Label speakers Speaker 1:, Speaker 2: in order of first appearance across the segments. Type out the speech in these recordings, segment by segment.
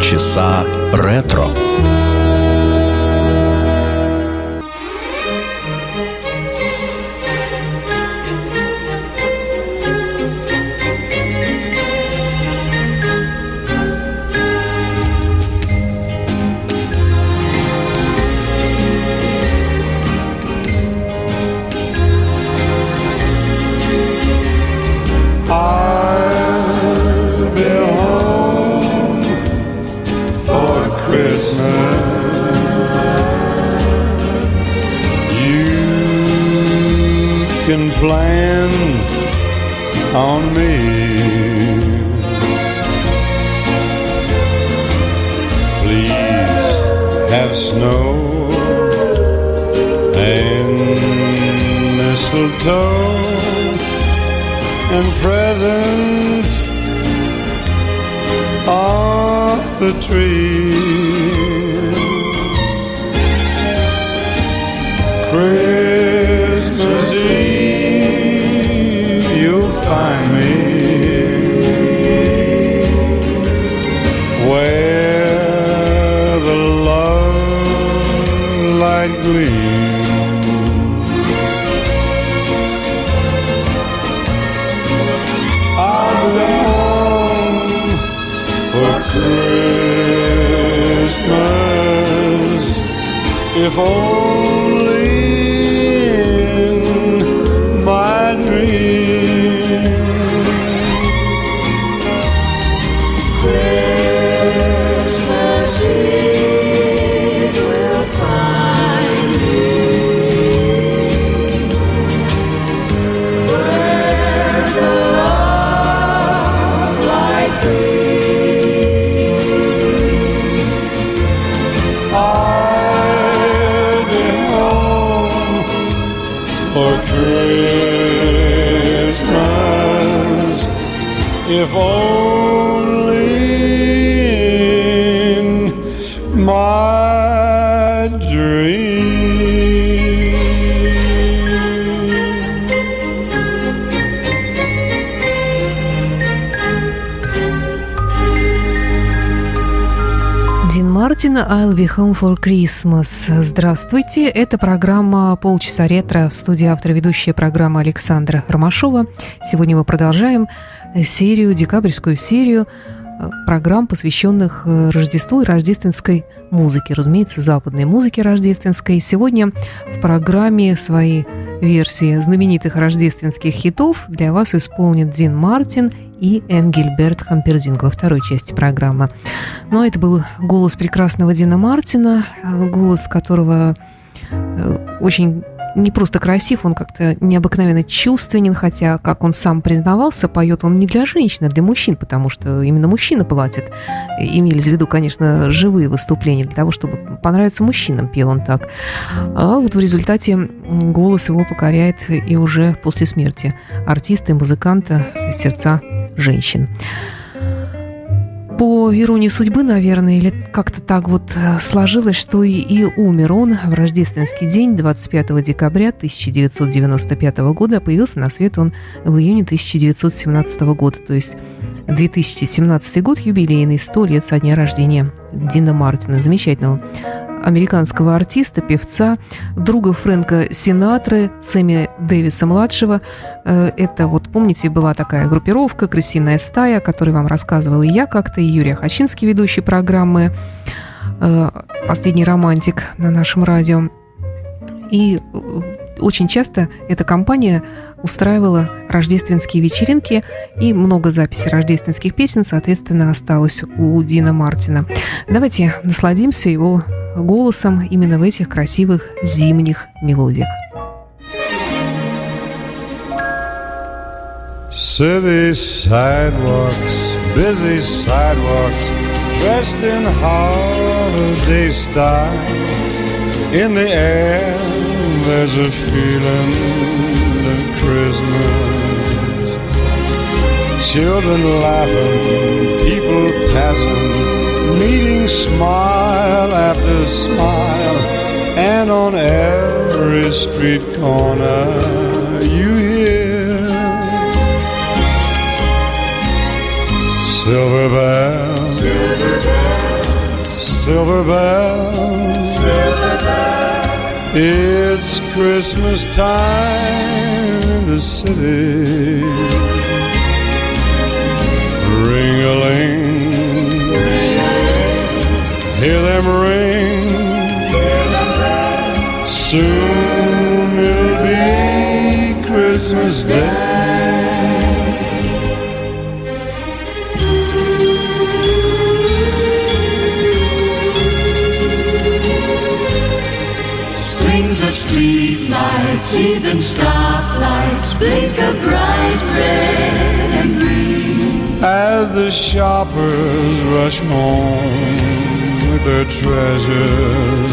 Speaker 1: часа ретро.
Speaker 2: Mistletoe and presents on the tree. Christmas Eve, you'll find me where the love light gleams. If «I'll be home for Christmas».
Speaker 3: Здравствуйте, это программа «Полчаса ретро» в студии автора ведущая программа Александра Ромашова. Сегодня мы продолжаем серию, декабрьскую серию э, программ, посвященных э, Рождеству и рождественской музыке, разумеется, западной музыке рождественской. Сегодня в программе свои версии знаменитых рождественских хитов для вас исполнит Дин Мартин и Энгельберт Хампердинг во второй части программы. Ну, а это был голос прекрасного Дина Мартина, голос которого э, очень не просто красив, он как-то необыкновенно чувственен, хотя, как он сам признавался, поет он не для женщин, а для мужчин, потому что именно мужчина платит. Имелись в виду, конечно, живые выступления для того, чтобы понравиться мужчинам, пел он так. А вот в результате голос его покоряет и уже после смерти артиста и музыканта сердца женщин. По иронии судьбы, наверное, или как-то так вот э, сложилось, что и, и умер он в рождественский день, 25 декабря 1995 года, а появился на свет он в июне 1917 года, то есть 2017 год, юбилейный, 100 лет со дня рождения Дина Мартина, замечательного американского артиста, певца, друга Фрэнка Синатры, Сэмми Дэвиса-младшего. Э, Это вот, помните, была такая группировка «Крысиная стая», о которой вам рассказывала и я как-то, и Юрий Хачинский, ведущий программы э, «Последний романтик» на нашем радио. И э, очень часто эта компания устраивала рождественские вечеринки, и много записей рождественских песен, соответственно, осталось у Дина Мартина. Давайте насладимся его голосом именно в этих красивых зимних мелодиях.
Speaker 2: City sidewalks, busy sidewalks, dressed in holiday style. In the air, there's a feeling of Christmas. Children laughing, people passing, meeting smile after smile, and on every street corner you hear silver bells, silver bells.
Speaker 4: Silver bells.
Speaker 2: It's Christmas time in the city. Hear them ring. Soon it'll be Christmas Day.
Speaker 4: Strings of street lights, even stoplights, blink a bright red and green.
Speaker 2: As the shoppers rush home their treasures.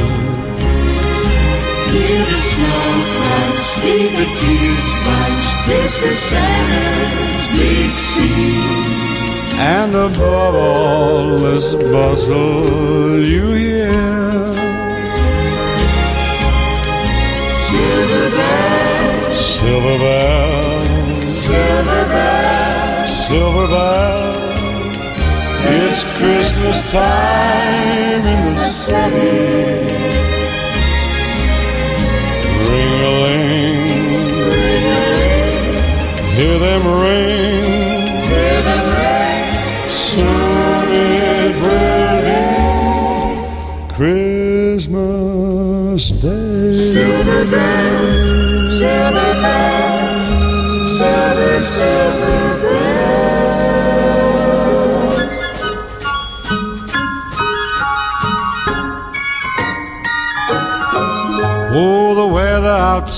Speaker 4: Hear the snow crunch, see the kids bunch. This is Santa's big scene.
Speaker 2: And above all this bustle, you hear
Speaker 4: Silver bells,
Speaker 2: silver bells,
Speaker 4: silver bells.
Speaker 2: silver bells. It's Christmas time in the city. Ring a ling, hear them ring.
Speaker 4: Hear them ring.
Speaker 2: Soon it will be Christmas Day.
Speaker 4: Silver bells, silver bells, silver, silver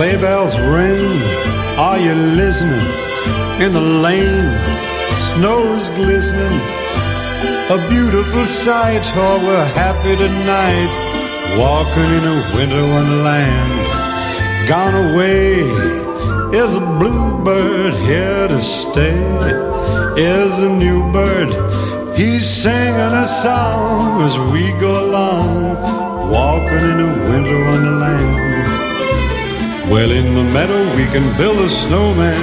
Speaker 2: Sleigh bells ring, are you listening? In the lane, snow's glistening. A beautiful sight, oh, we're happy tonight. Walking in a winter wonderland. Gone away is a bluebird here to stay. Is a new bird, he's singing a song as we go along. Walking in a winter wonderland. Well, in the meadow we can build a snowman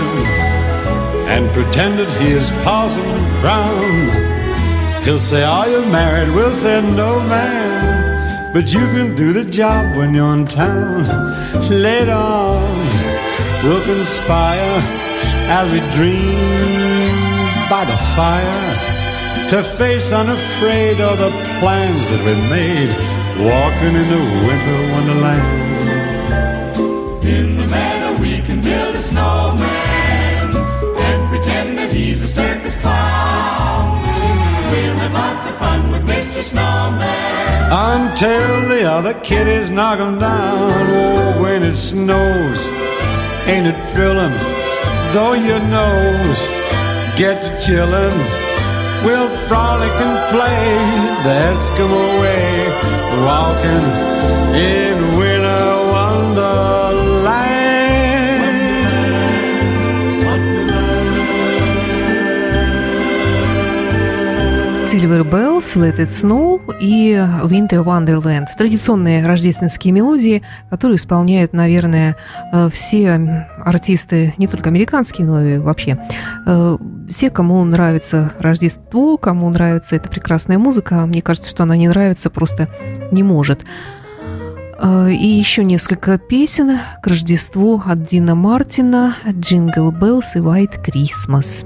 Speaker 2: and pretend that he is Parson Brown. He'll say, Are you married? We'll say, No, man. But you can do the job when you're in town. Later on, we'll conspire as we dream by the fire to face unafraid all the plans that we made, walking in a winter wonderland.
Speaker 4: We can build a snowman and pretend that he's a circus clown. We'll have lots of fun with Mr. Snowman.
Speaker 2: until the other kiddies him down. Oh, when it snows, ain't it thrilling? Though your nose gets chillin', we'll frolic and play the Eskimo way, walking in winter wonderland.
Speaker 3: Silver Bells, Let It Snow и Winter Wonderland. Традиционные рождественские мелодии, которые исполняют, наверное, э, все артисты, не только американские, но и вообще. Э, все, кому нравится Рождество, кому нравится эта прекрасная музыка, мне кажется, что она не нравится, просто не может. Э, и еще несколько песен к Рождеству от Дина Мартина, Jingle Bells и White Christmas.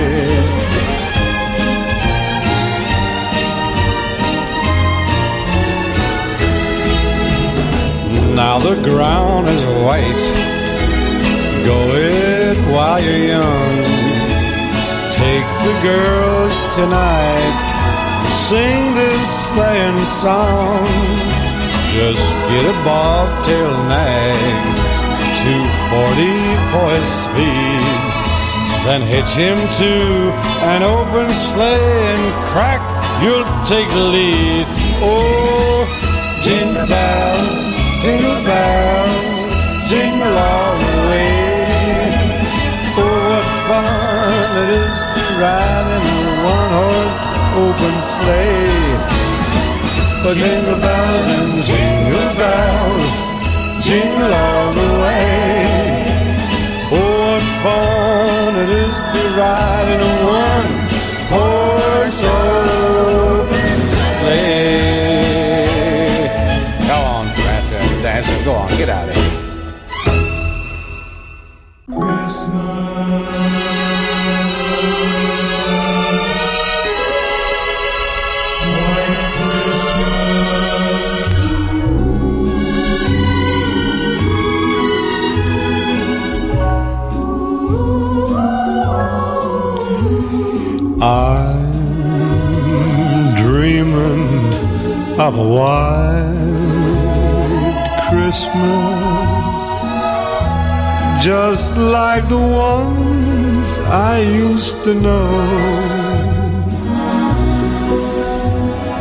Speaker 2: Now the ground is white. Go it while you're young. Take the girls tonight. Sing this sleighing song. Just get a bobtail nag. 240 for his speed. Then hitch him to an open sleigh and crack, you'll take the lead. Oh, jingle bells, in a one-horse open sleigh. But jingle bells and jingle bells, jingle all the way. Oh, what fun it is to ride in a one-horse open sleigh. Go on, Prancer, Dancer, go on, get out of here. Of a white Christmas, just like the ones I used to know,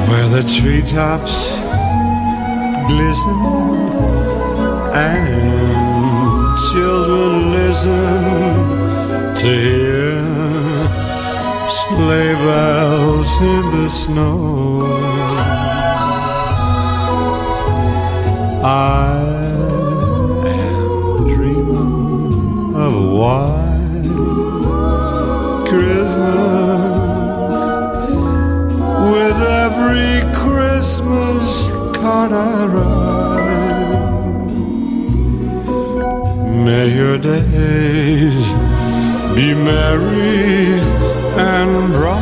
Speaker 2: where the treetops glisten and children listen to hear sleigh bells in the snow. I am dreaming of a white Christmas with every Christmas card I write. May your days be merry and bright,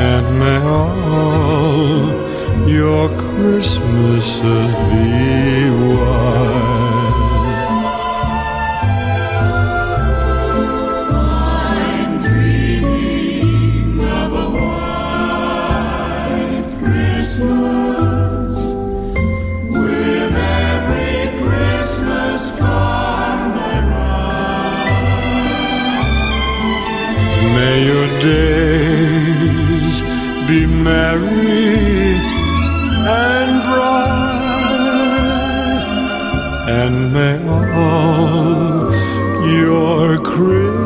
Speaker 2: and may all your Christmases be.
Speaker 5: I'm dreaming of a white Christmas with every Christmas card I write. May your days be merry and may all your Christmases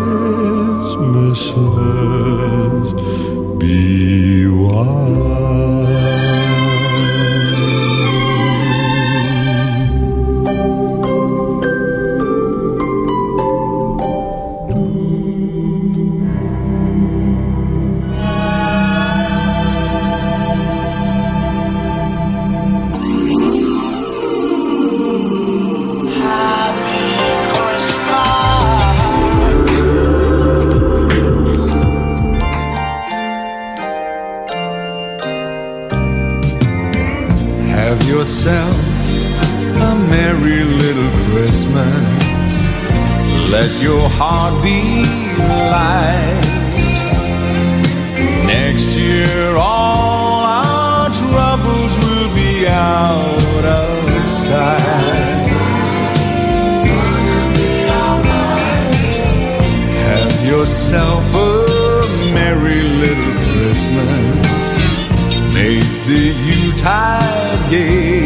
Speaker 5: yourself a merry little Christmas. Make the Yuletide gay.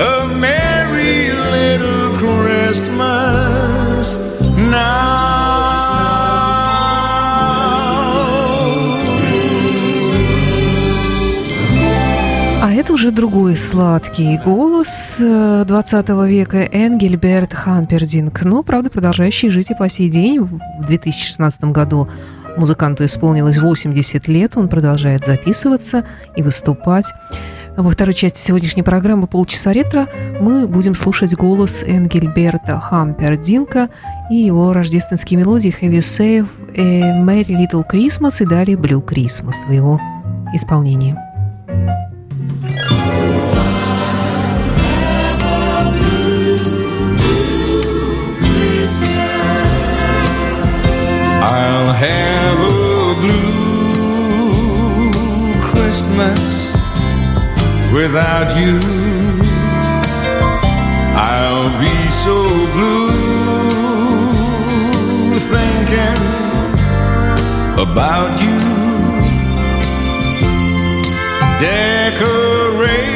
Speaker 5: A merry little Christmas now.
Speaker 3: А это уже другой сладкий голос э, 20 века Энгельберт Хампердинг, но, правда, продолжающий жить и по сей день. В 2016 году музыканту исполнилось 80 лет, он продолжает записываться и выступать. Во второй части сегодняшней программы «Полчаса ретро» мы будем слушать голос Энгельберта Хампердинка и его рождественские мелодии «Have you saved a Merry Little Christmas» и далее «Blue Christmas» в его исполнении.
Speaker 5: I'll have without you. I'll be so blue thinking about you. Decoration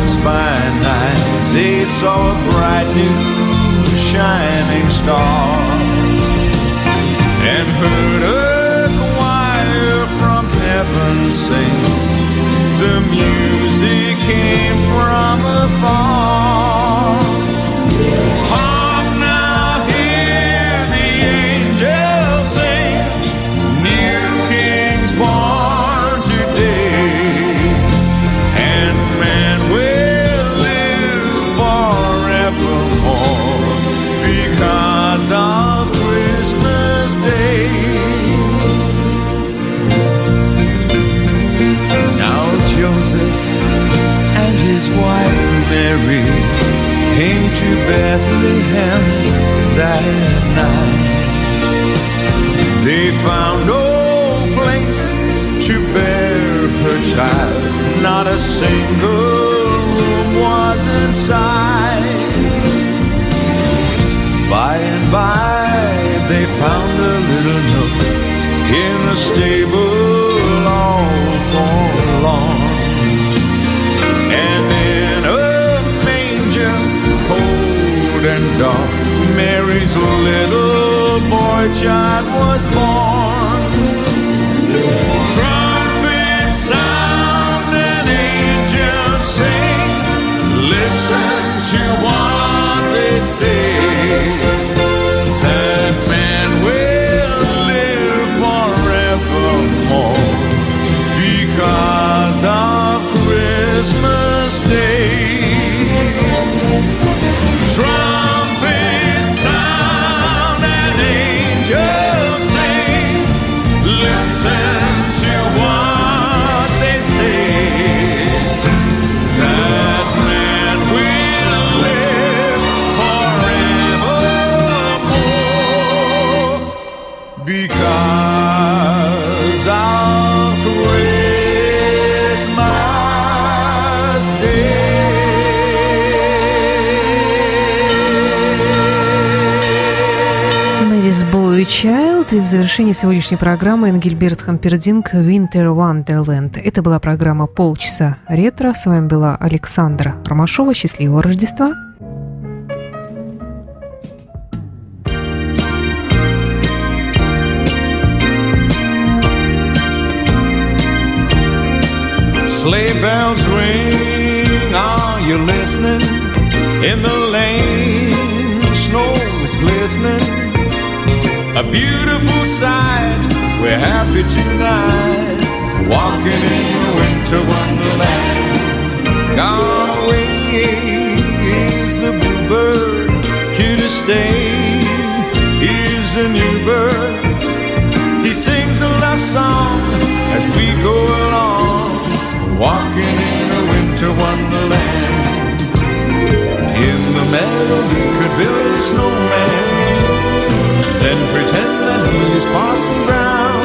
Speaker 5: clocks by night, they saw a bright new shining star and heard a choir from heaven sing. The music came from afar. Mary came to Bethlehem that night. They found no place to bear her child, not a single room was inside. By and by, they found a little nook in the stable all for long. this little boy child was born. Trumpets sound and angels sing. Listen to what they say. That man will live
Speaker 3: forevermore because of Christmas. Завершении сегодняшней программы Энгельберт Хампердинг «Winter Wonderland». Это была программа «Полчаса ретро». С вами была Александра Ромашова. Счастливого Рождества!
Speaker 5: Sleigh bells ring, are you listening? In the lane, snow is glistening a beautiful sight. We're happy tonight, walking in a winter wonderland. Gone away is the bluebird, here to stay is a new bird. He sings a love song as we go along, walking in a winter wonderland. In the meadow, we could build a snowman then pretend that he's Parson Brown.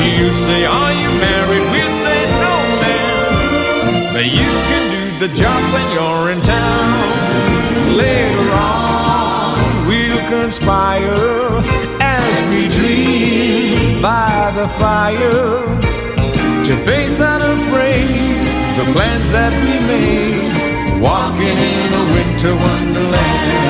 Speaker 5: You say, Are you married? We'll say, No, man. But you can do the job when you're in town. Later on, we'll conspire as we dream by the fire to face unafraid the plans that we made, walking in a winter wonderland.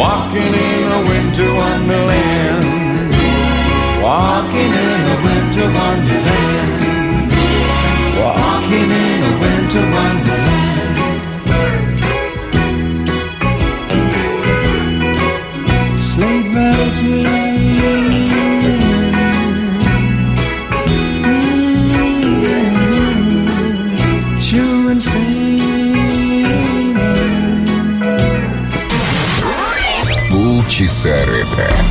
Speaker 5: Walking in a winter wonderland. Walking in a winter wonderland. Walking in a winter wonderland.
Speaker 6: Sleigh bells ring. ретро.